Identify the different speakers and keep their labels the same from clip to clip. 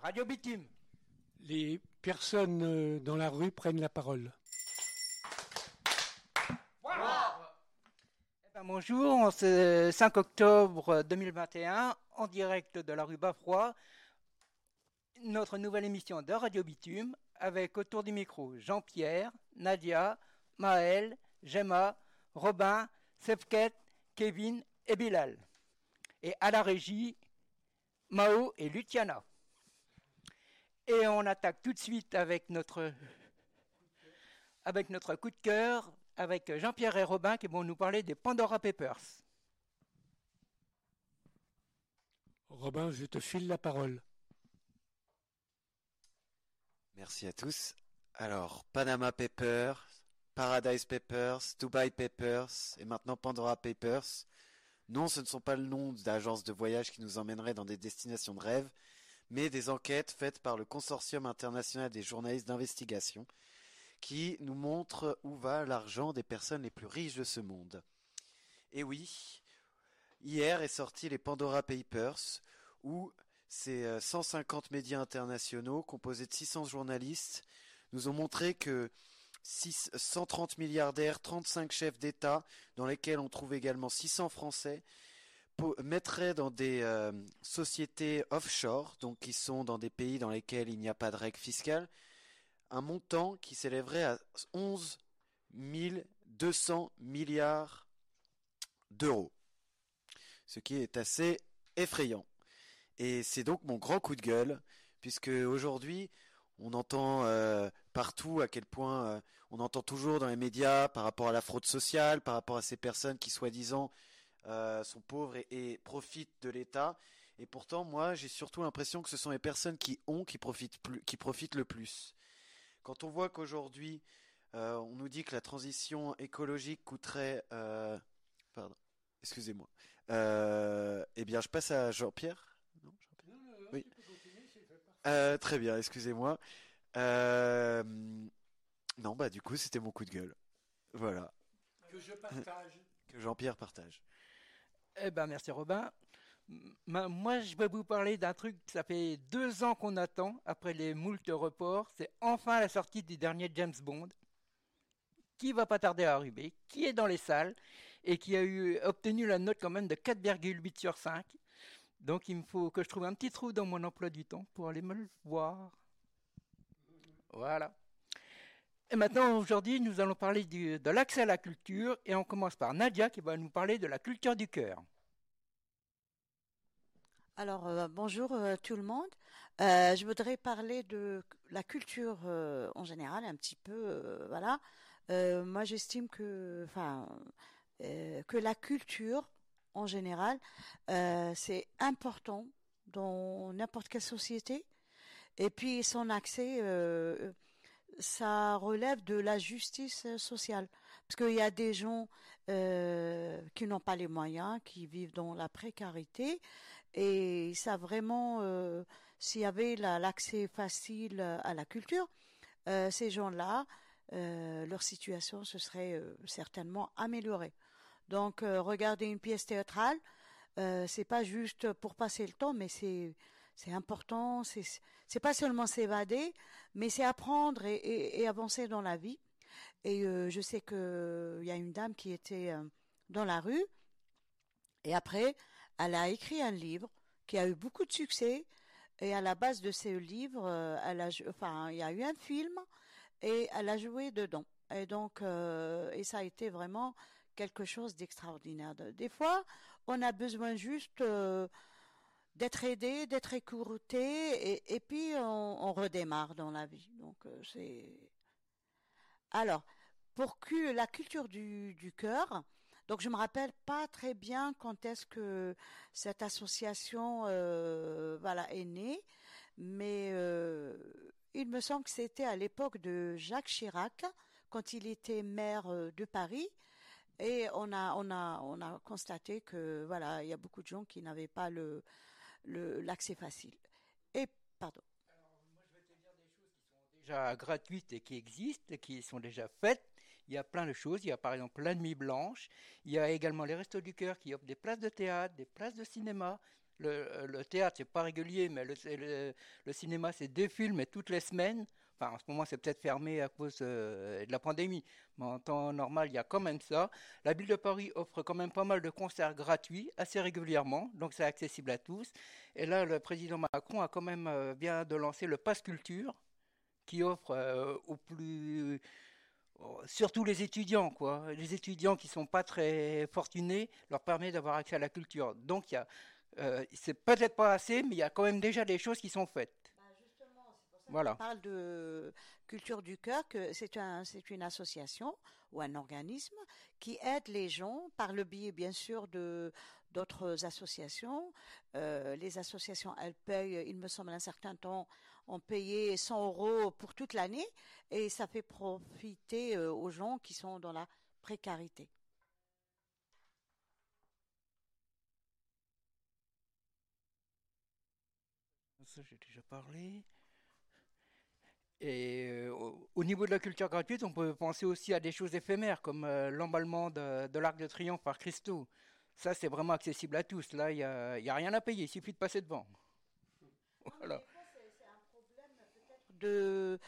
Speaker 1: Radio Bitume.
Speaker 2: Les personnes euh, dans la rue prennent la parole.
Speaker 1: Eh ben, bonjour, on ce 5 octobre 2021, en direct de la rue Bafroy, notre nouvelle émission de Radio Bitume, avec autour du micro Jean-Pierre, Nadia, Maël, Gemma, Robin, Sefket, Kevin et Bilal. Et à la régie, Mao et Luciana. Et on attaque tout de suite avec notre, avec notre coup de cœur, avec Jean-Pierre et Robin qui vont nous parler des Pandora Papers.
Speaker 2: Robin, je te file la parole.
Speaker 3: Merci à tous. Alors, Panama Papers, Paradise Papers, Dubai Papers et maintenant Pandora Papers. Non, ce ne sont pas le nom d'agences de voyage qui nous emmèneraient dans des destinations de rêve, mais des enquêtes faites par le Consortium international des journalistes d'investigation qui nous montrent où va l'argent des personnes les plus riches de ce monde. Et oui, hier est sorti les Pandora Papers, où ces 150 euh, médias internationaux composés de 600 journalistes nous ont montré que 130 milliardaires, 35 chefs d'État, dans lesquels on trouve également 600 Français, mettraient dans des euh, sociétés offshore, donc qui sont dans des pays dans lesquels il n'y a pas de règles fiscales, un montant qui s'élèverait à 11 200 milliards d'euros. Ce qui est assez effrayant. Et c'est donc mon grand coup de gueule, puisque aujourd'hui, on entend euh, partout à quel point euh, on entend toujours dans les médias par rapport à la fraude sociale, par rapport à ces personnes qui soi-disant euh, sont pauvres et, profitent de l'État. Et pourtant, moi, j'ai surtout l'impression que ce sont les personnes qui ont qui profitent plus, qui profitent le plus. Quand on voit qu'aujourd'hui, on nous dit que la transition écologique coûterait, pardon, excusez-moi. eh bien, je passe à Jean-Pierre. oui. Euh, très bien, excusez-moi. Euh, non, bah du coup, c'était mon coup de gueule. Voilà.
Speaker 2: Que je partage.
Speaker 3: que Jean-Pierre partage.
Speaker 1: Eh ben, merci Robin. Moi, je vais vous parler d'un truc, ça fait deux ans qu'on attend, après les moultes reports. C'est enfin la sortie du dernier James Bond, qui va pas tarder à arriver, qui est dans les salles, et qui a eu, obtenu la note quand même de 4,8 sur 5. Donc il me faut que je trouve un petit trou dans mon emploi du temps pour aller me le voir. Voilà. Et maintenant, aujourd'hui, nous allons parler de l'accès à la culture et on commence par Nadia qui va nous parler de la culture du cœur.
Speaker 4: Alors, euh, bonjour euh, tout le monde. Euh, je voudrais parler de la culture en général, un petit peu, voilà. moi, j'estime que, enfin, que la culture en général, c'est important dans n'importe quelle société. Et puis son accès, ça relève de la justice sociale. Parce qu'il y a des gens euh, qui n'ont pas les moyens, qui vivent dans la précarité. Et ça vraiment, s'il y avait l'accès facile à la culture, ces gens-là, leur situation se serait certainement améliorée. Donc, euh, regarder une pièce théâtrale, euh, c'est pas juste pour passer le temps, mais c'est c'est important. C'est pas seulement s'évader, mais c'est apprendre et, avancer dans la vie. Et euh, je sais que il y a une dame qui était dans la rue et après, elle a écrit un livre qui a eu beaucoup de succès. Et à la base de ce livre, elle a, il y a eu un film et elle a joué dedans. Et donc, et ça a été vraiment quelque chose d'extraordinaire. Des fois, on a besoin juste euh, d'être aidé, d'être écouté, et, puis on, redémarre dans la vie. Donc euh, c'est. Alors, pour la culture du, cœur, donc je me rappelle pas très bien quand est-ce que cette association euh, voilà est née, mais il me semble que c'était à l'époque de Jacques Chirac quand il était maire de Paris et on a, on a, on a constaté que voilà, il y a beaucoup de gens qui n'avaient pas le, l'accès facile. Et pardon.
Speaker 1: Alors, moi, je vais te dire des choses qui sont déjà gratuites et qui existent, qui sont déjà faites. Il y a plein de choses. Il y a par exemple la nuit blanche. Il y a également les restos du cœur qui offrent des places de théâtre, des places de cinéma, Le, le théâtre, c'est pas régulier, mais le, le, le cinéma, c'est deux films toutes les semaines. Enfin, en ce moment, c'est peut-être fermé à cause euh, de la pandémie, mais en temps normal, il y a quand même ça. La ville de Paris offre quand même pas mal de concerts gratuits assez régulièrement, donc c'est accessible à tous. Et là, le président Macron a quand même euh, bien de lancer le Pass Culture, qui offre euh, aux plus oh, surtout les étudiants, quoi. Les étudiants qui sont pas très fortunés leur permet d'avoir accès à la culture. Donc il y a, euh, c'est peut-être pas assez, mais il y a quand même déjà des choses qui sont faites. Voilà.
Speaker 4: On parle de Culture du Cœur, que c'est un, c'est une association ou un organisme qui aide les gens par le biais, bien sûr, de d'autres associations. Euh, les associations, elles payent, il me semble, un certain temps, ont payé 100 euros pour toute l'année et ça fait profiter euh, aux gens qui sont dans la précarité.
Speaker 1: Ça, j'ai déjà parlé. Et euh, au, au niveau de la culture gratuite, on peut penser aussi à des choses éphémères, comme euh, l'emballement de, de l'Arc de Triomphe par Christo. Ça, c'est vraiment accessible à tous. Là, il n'y a, y a rien à payer, il suffit de passer devant. Voilà.
Speaker 4: de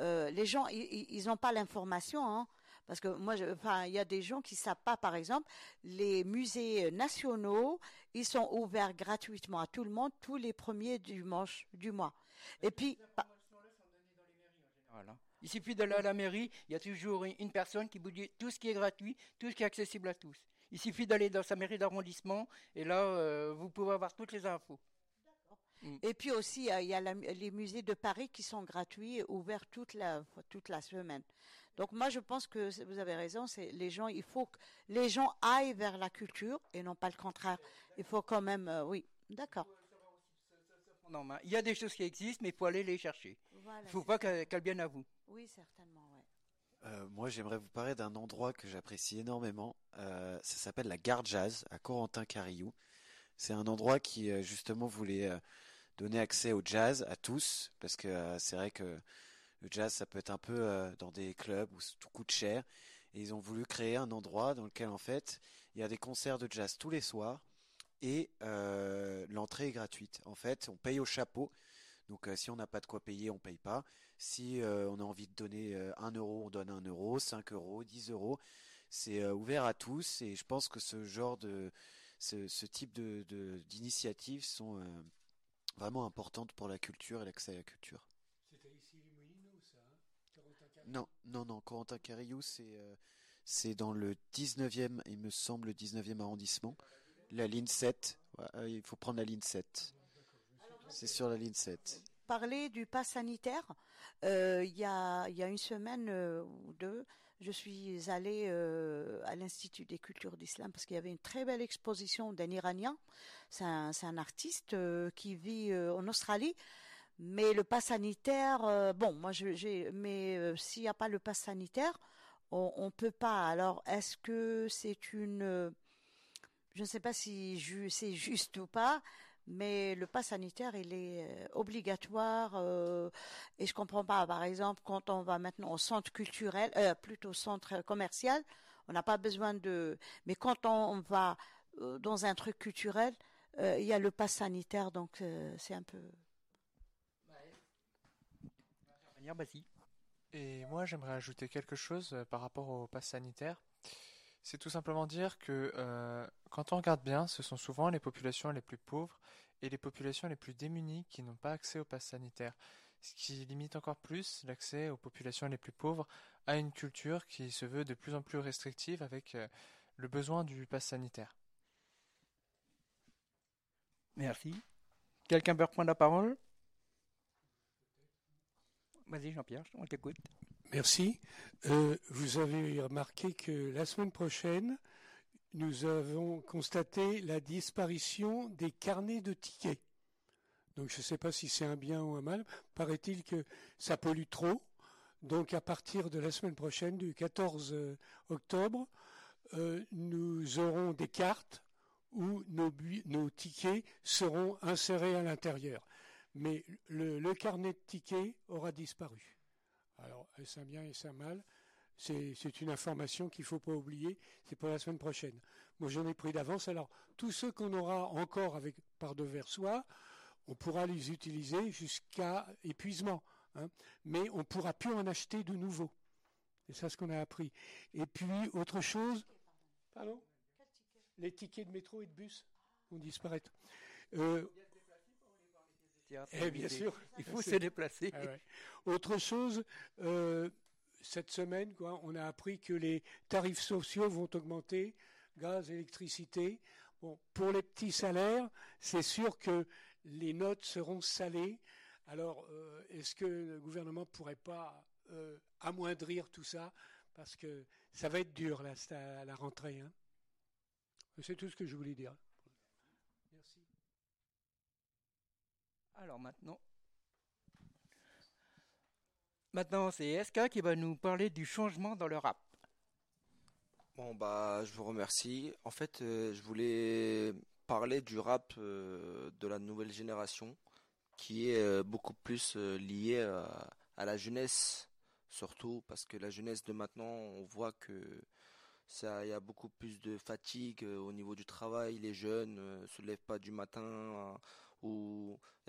Speaker 4: euh, les gens ils n'ont pas l'information hein, parce que moi je- enfin il y a des gens qui savent pas par exemple les musées nationaux ils sont ouverts gratuitement à tout le monde tous les premiers dimanches du mois et puis
Speaker 1: Voilà. Il suffit d'aller à la mairie, il y a toujours une personne qui vous dit tout ce qui est gratuit, tout ce qui est accessible à tous. Il suffit d'aller dans sa mairie d'arrondissement et là, euh, vous pouvez avoir toutes les infos.
Speaker 4: et puis aussi euh, il y a la- les musées de Paris qui sont gratuits et ouverts toute la toute la semaine donc moi je pense que vous avez raison c'est les gens il faut que les gens aillent vers la culture et non pas le contraire il faut quand même euh, oui d'accord
Speaker 1: prendre en main. Il y a des choses qui existent, mais il faut aller les chercher.
Speaker 4: Voilà,
Speaker 1: Il ne faut pas qu'elles qu'elles viennent à vous.
Speaker 4: Oui, certainement, ouais.
Speaker 3: Euh, moi, j'aimerais vous parler d'un endroit que j'apprécie énormément. Euh, ça s'appelle la Gare Jazz à Corentin-Carillou. C'est un endroit qui euh, justement voulait donner accès au jazz à tous, parce que c'est vrai que le jazz, ça peut être un peu dans des clubs où tout coûte cher. Et ils ont voulu créer un endroit dans lequel en fait il y a des concerts de jazz tous les soirs et euh, l'entrée est gratuite. En fait, on paye au chapeau. Donc euh, si on n'a pas de quoi payer, on paye pas. Si euh, on a envie de donner euh, 1 euro, on donne 1 euro, 5 euros, 10 euros. C'est euh, ouvert à tous et je pense que ce genre de ce, ce type de, de- d'initiatives sont euh, vraiment importantes pour la culture et l'accès à la culture.
Speaker 2: C'était ici les Moulineaux, ça, hein?
Speaker 3: Non, non, non, Corentin Carillou, c'est euh, c'est dans le 19e, il me semble, le 19e arrondissement. La ligne 7. Ouais, euh, il faut prendre la ligne 7. C'est sur la ligne 7.
Speaker 4: Parler du pass sanitaire, euh, il y a, une semaine euh, ou deux, je suis allée à l'Institut des cultures d'islam parce qu'il y avait une très belle exposition d'un Iranien. C'est un, artiste qui vit en Australie. Mais le pass sanitaire, bon, moi, j'ai, mais s'il n'y a pas le pass sanitaire, on, on peut pas. Alors, est-ce que c'est une, je ne sais pas si c'est juste ou pas, mais le pass sanitaire, il est euh, obligatoire. euh, et je comprends pas, par exemple, quand on va maintenant au centre culturel, euh, plutôt au centre commercial, on n'a pas besoin de. Mais quand on va dans un truc culturel, il y a le pass sanitaire, donc c'est un peu.
Speaker 1: Vas-y.
Speaker 5: Et moi, j'aimerais ajouter quelque chose par rapport au pass sanitaire. C'est tout simplement dire que euh, quand on regarde bien, ce sont souvent les populations les plus pauvres et les populations les plus démunies qui n'ont pas accès au pass sanitaire, ce qui limite encore plus l'accès aux populations les plus pauvres à une culture qui se veut de plus en plus restrictive avec euh, le besoin du pass sanitaire.
Speaker 1: Merci. Quelqu'un veut reprendre la parole? Vas-y, Jean-Pierre, on t'écoute.
Speaker 2: Merci. Euh, vous avez remarqué que la semaine prochaine, nous avons constaté la disparition des carnets de tickets. Donc je ne sais pas si c'est un bien ou un mal. Paraît-il que ça pollue trop. Donc à partir de la semaine prochaine, du 14 euh, octobre, euh, nous aurons des cartes où nos, tickets seront insérés à l'intérieur. Mais le carnet de tickets aura disparu. Alors, est-ce un bien et un mal C'est c'est une information qu'il ne faut pas oublier. C'est pour la semaine prochaine. Moi, j'en ai pris d'avance. Alors, tous ceux qu'on aura encore avec par devers soi, on pourra les utiliser jusqu'à épuisement. Hein. Mais on ne pourra plus en acheter de nouveaux. C'est ça ce qu'on a appris. Et puis, autre chose. Pardon? Les tickets de métro et de bus vont disparaître. Euh, eh bien sûr,
Speaker 1: il faut se déplacer.
Speaker 2: Ah autre chose, euh, cette semaine, quoi, on a appris que les tarifs sociaux vont augmenter, gaz, électricité. Bon, pour les petits salaires, c'est sûr que les notes seront salées. Alors, euh, est-ce que le gouvernement ne pourrait pas euh, amoindrir tout ça? Parce que ça va être dur, là, à la rentrée. Hein. C'est tout ce que je voulais dire. Merci.
Speaker 1: Alors maintenant, c'est SK qui va nous parler du changement dans le rap.
Speaker 6: Bon bah je vous remercie. En fait, euh, je voulais parler du rap euh, de la nouvelle génération qui est euh, beaucoup plus lié à, la jeunesse surtout parce que la jeunesse de maintenant, on voit que ça y a beaucoup plus de fatigue au niveau du travail, les jeunes ne se lèvent pas du matin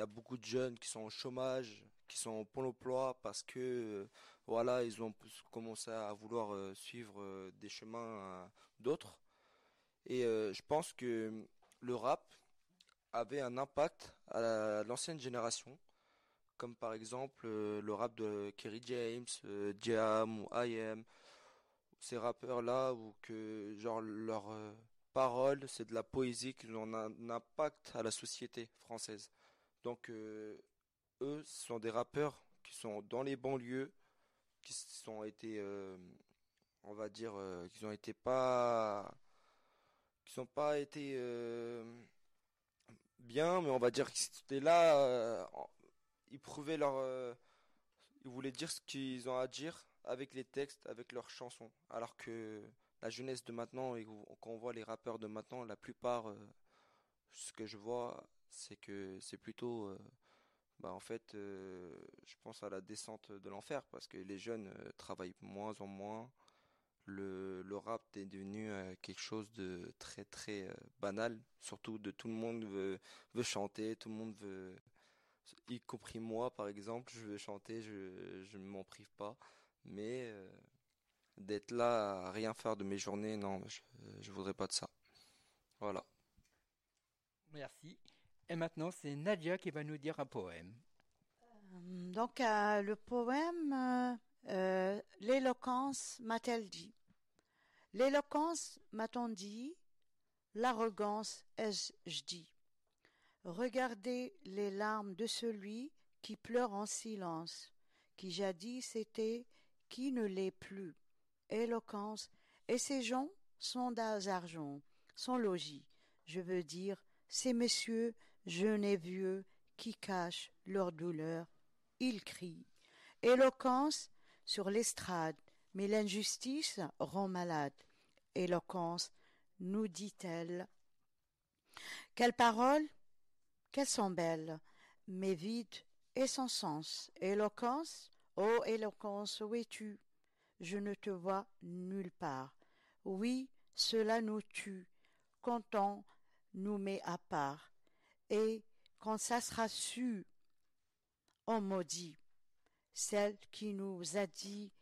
Speaker 6: il y a beaucoup de jeunes qui sont au chômage, qui sont au pôle emploi parce que voilà, ils ont commencé à vouloir euh, suivre euh, des chemins d'autres. Et euh, je pense que le rap avait un impact à l'ancienne génération, comme par exemple le rap de Kerry James, Jam ou I.M. Ces rappeurs-là, où que genre leur paroles, c'est de la poésie qui ont un impact à la société française. Donc eux, ce sont des rappeurs qui sont dans les banlieues, qui sont été, euh, on va dire, euh, qui ont été pas, qui sont pas été euh, bien, mais on va dire qu'ils étaient là, ils prouvaient leur, ils voulaient dire ce qu'ils ont à dire avec les textes, avec leurs chansons, alors que la jeunesse de maintenant, et quand on voit les rappeurs de maintenant, la plupart, ce que je vois, c'est que c'est plutôt bah en fait, euh, je pense à la descente de l'enfer parce que les jeunes euh, travaillent moins en moins. Le, le rap est devenu euh, quelque chose de très très banal, surtout de tout le monde veut, veut chanter, tout le monde veut, y compris moi par exemple, je veux chanter, je, ne m'en prive pas, mais d'être là à rien faire de mes journées, non, je, je voudrais pas de ça. Voilà.
Speaker 1: Merci. Et maintenant, c'est Nadia qui va nous dire un poème.
Speaker 4: Euh, donc, euh, le poème euh, L'éloquence m'a-t-elle dit? L'éloquence m'a-t-on dit? L'arrogance ai-je dit Regardez les larmes de celui qui pleure en silence, qui jadis était, qui ne l'est plus. Éloquence, et ces gens sont d'argent, sont logis. Je veux dire, ces messieurs jeunes et vieux, qui cachent leur douleur, ils crient. Éloquence sur l'estrade, mais l'injustice rend malade. Éloquence, nous dit-elle. Quelles paroles Qu'elles sont belles, mais vides et sans sens. Éloquence ô éloquence, où es-tu? Je ne te vois nulle part. Oui, cela nous tue, quand on nous met à part? Et quand ça sera su, on maudit celle qui nous a dit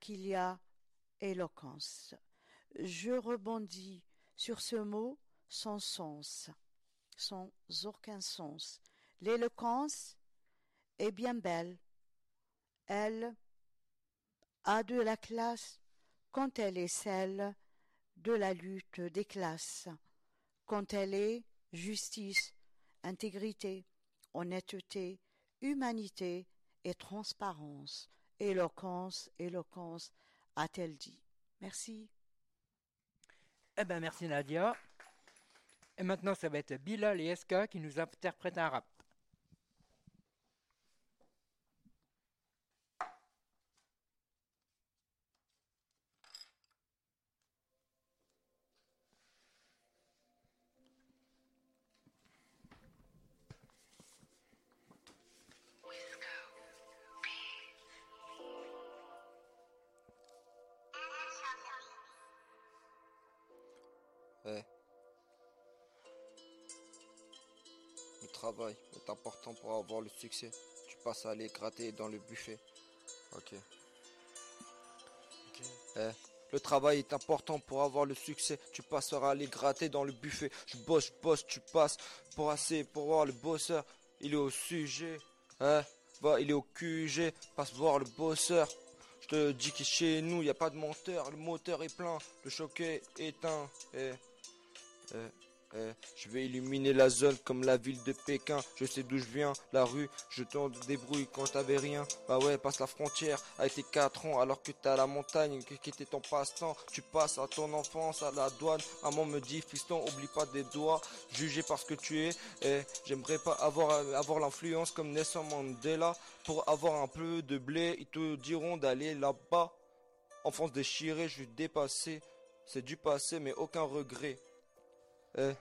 Speaker 4: qu'il y a éloquence. Je rebondis sur ce mot sans sens, sans aucun sens. L'éloquence est bien belle. Elle a de la classe quand elle est celle de la lutte des classes, quand elle est justice, intégrité, honnêteté, humanité et transparence. Éloquence, éloquence, a-t-elle dit. Merci.
Speaker 1: Eh ben merci Nadia. Et maintenant, ça va être Bilal et SK qui nous interprètent un rap.
Speaker 6: Travail est important pour avoir le succès. Tu passes à aller gratter dans le buffet. Ok. Eh, le travail est important pour avoir le succès. Tu passeras à aller gratter dans le buffet. Je bosse, je bosse, tu passes pour assez, pour voir le bosseur. Il est au sujet. Hein? Va, il est au QG. Passe voir le bosseur. Je te dis que chez nous, il n'y a pas de monteur. Le moteur est plein. Le choquet est éteint. Eh, eh, eh, je vais illuminer la zone comme la ville de Pékin. Je sais d'où je viens, la rue. Je t'en débrouille quand t'avais rien. Bah ouais, passe la frontière avec tes 4 ans alors que t'as la montagne qui était ton passe-temps. Tu passes à ton enfance à la douane. Maman me dit, fiston, oublie pas des doigts. Jugé parce que tu es. Eh, j'aimerais pas avoir, avoir l'influence comme Nelson Mandela. Pour avoir un peu de blé, ils te diront d'aller là-bas. Enfance déchirée, je suis dépassé. C'est du passé, mais aucun regret. Eh.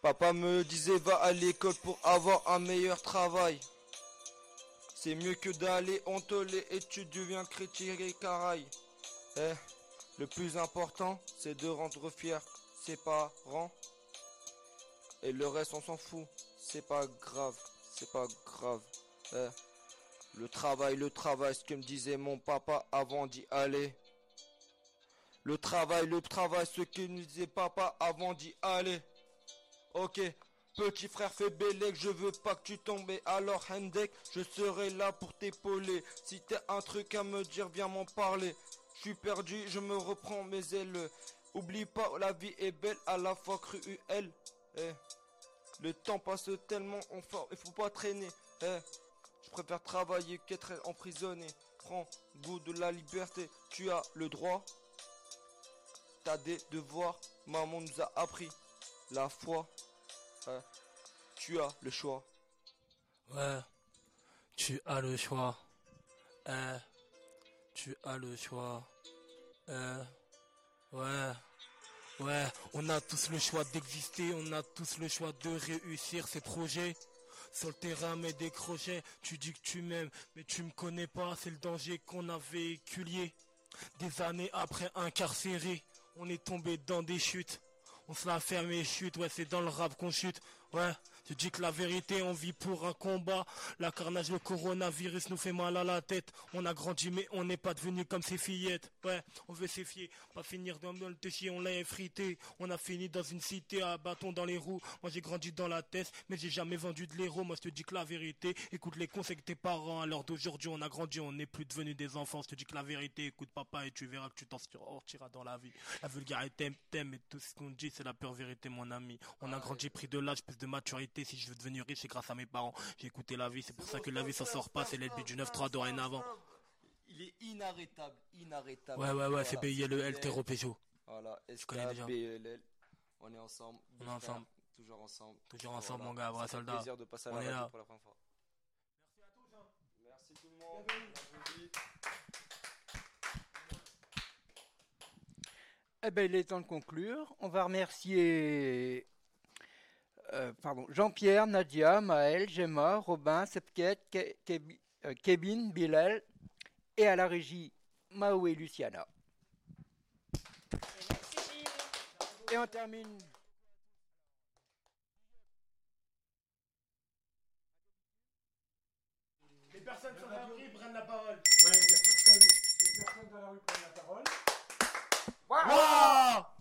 Speaker 6: Papa me disait va à l'école pour avoir un meilleur travail. C'est mieux que d'aller les études, tu deviens critique et caraille. Eh. Le plus important, c'est de rendre fier ses parents. Et le reste, on s'en fout. C'est pas grave. C'est pas grave. Eh. Le travail, le travail, ce que me disait mon papa avant d'y aller. Le travail, le travail, ce que nous disait papa avant d'y aller. Ok, petit frère fais bélec, je veux pas que tu tombes. Alors Hendek, je serai là pour t'épauler. Si t'as un truc à me dire, viens m'en parler. Je suis perdu, je me reprends mes ailes. Oublie pas, la vie est belle, à la fois cruelle. Eh, le temps passe tellement en fort, il faut pas traîner. Eh, je préfère travailler qu'être emprisonné. Prends goût de la liberté, tu as le droit. T'as des devoirs, maman nous a appris la foi. Hein, tu as le choix.
Speaker 7: Ouais, tu as le choix. Eh, tu as le choix. Eh, ouais, ouais, on a tous le choix d'exister, on a tous le choix de réussir ces projets. Sur le terrain, mais des crochets, tu dis que tu m'aimes, mais tu me connais pas, c'est le danger qu'on a véhiculé. Des années après incarcéré, on est tombé dans des chutes. On se la ferme et chute, ouais, c'est dans le rap qu'on chute. Ouais, je dis que la vérité, on vit pour un combat. La carnage, le coronavirus nous fait mal à la tête. On a grandi, mais on n'est pas devenu comme ces fillettes. Ouais, on veut s'y fier, pas finir dans le téchier, on l'a effrité. On a fini dans une cité à bâton dans les roues. Moi, j'ai grandi dans la tête, mais j'ai jamais vendu de l'héros. Moi, je te dis que la vérité, écoute les conseils que tes parents. À l'heure d'aujourd'hui, on a grandi, on n'est plus devenu des enfants. Je te dis que la vérité, écoute papa, et tu verras que tu t'en sortiras dans la vie. La vulgarité, t'aimes, et tout ce qu'on dit, c'est la pure vérité, mon ami. On a grandi, pris de l'âge, plus de maturité. Si je veux devenir riche, c'est grâce à mes parents. J'ai écouté la vie, c'est pour ça que la vie s'en sort pas. C'est l'ennemi du 9-3 dorénavant.
Speaker 6: Il est inarrêtable, inarrêtable.
Speaker 7: Ouais, ouais, ouais, c'est BILEL, Terreau Peugeot.
Speaker 6: Voilà,
Speaker 7: connais déjà.
Speaker 6: On est ensemble.
Speaker 7: On est ensemble.
Speaker 6: Toujours ensemble.
Speaker 7: Toujours ensemble, mon gars,
Speaker 6: Ça fait
Speaker 7: soldat.
Speaker 6: plaisir de passer à
Speaker 7: On
Speaker 6: la
Speaker 7: est
Speaker 6: radio
Speaker 7: là.
Speaker 6: pour la première fois. Merci tout le monde. Merci.
Speaker 1: Eh ben, il est temps de conclure. On va remercier euh, pardon, Jean-Pierre, Nadia, Maël, Gemma, Robin, Sepket, Ke- euh, Kevin, Bilal et à la régie Mao et Luciana. Et on termine.
Speaker 7: Les personnes sur la rue prennent la parole.
Speaker 2: Ouais, les personnes, les personnes dans la rue prennent la parole.
Speaker 7: Waouh